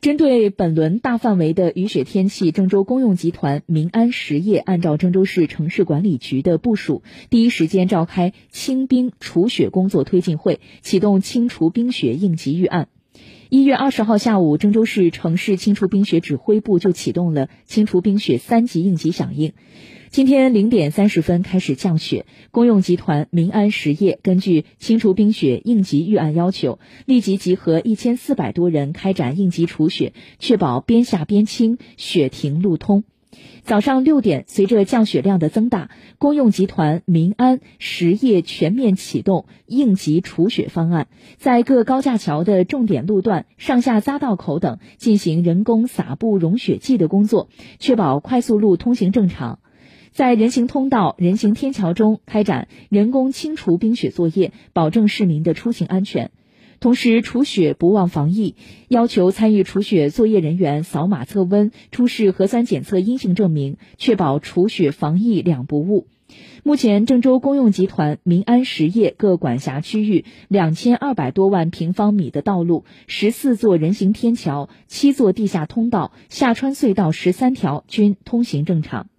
针对本轮大范围的雨雪天气，郑州公用集团民安实业按照郑州市城市管理局的部署，第一时间召开清冰除雪工作推进会，启动清除冰雪应急预案。一月二十号下午，郑州市城市清除冰雪指挥部就启动了清除冰雪三级应急响应。今天零点三十分开始降雪，公用集团民安实业根据清除冰雪应急预案要求，立即集合一千四百多人开展应急除雪，确保边下边清，雪停路通。早上六点，随着降雪量的增大，公用集团民安实业全面启动应急除雪方案，在各高架桥的重点路段、上下匝道口等进行人工撒布融雪剂的工作，确保快速路通行正常。在人行通道、人行天桥中开展人工清除冰雪作业，保证市民的出行安全。同时，除雪不忘防疫，要求参与除雪作业人员扫码测温、出示核酸检测阴性证明，确保除雪防疫两不误。目前，郑州公用集团民安实业各管辖区域两千二百多万平方米的道路、十四座人行天桥、七座地下通道、下穿隧道十三条均通行正常。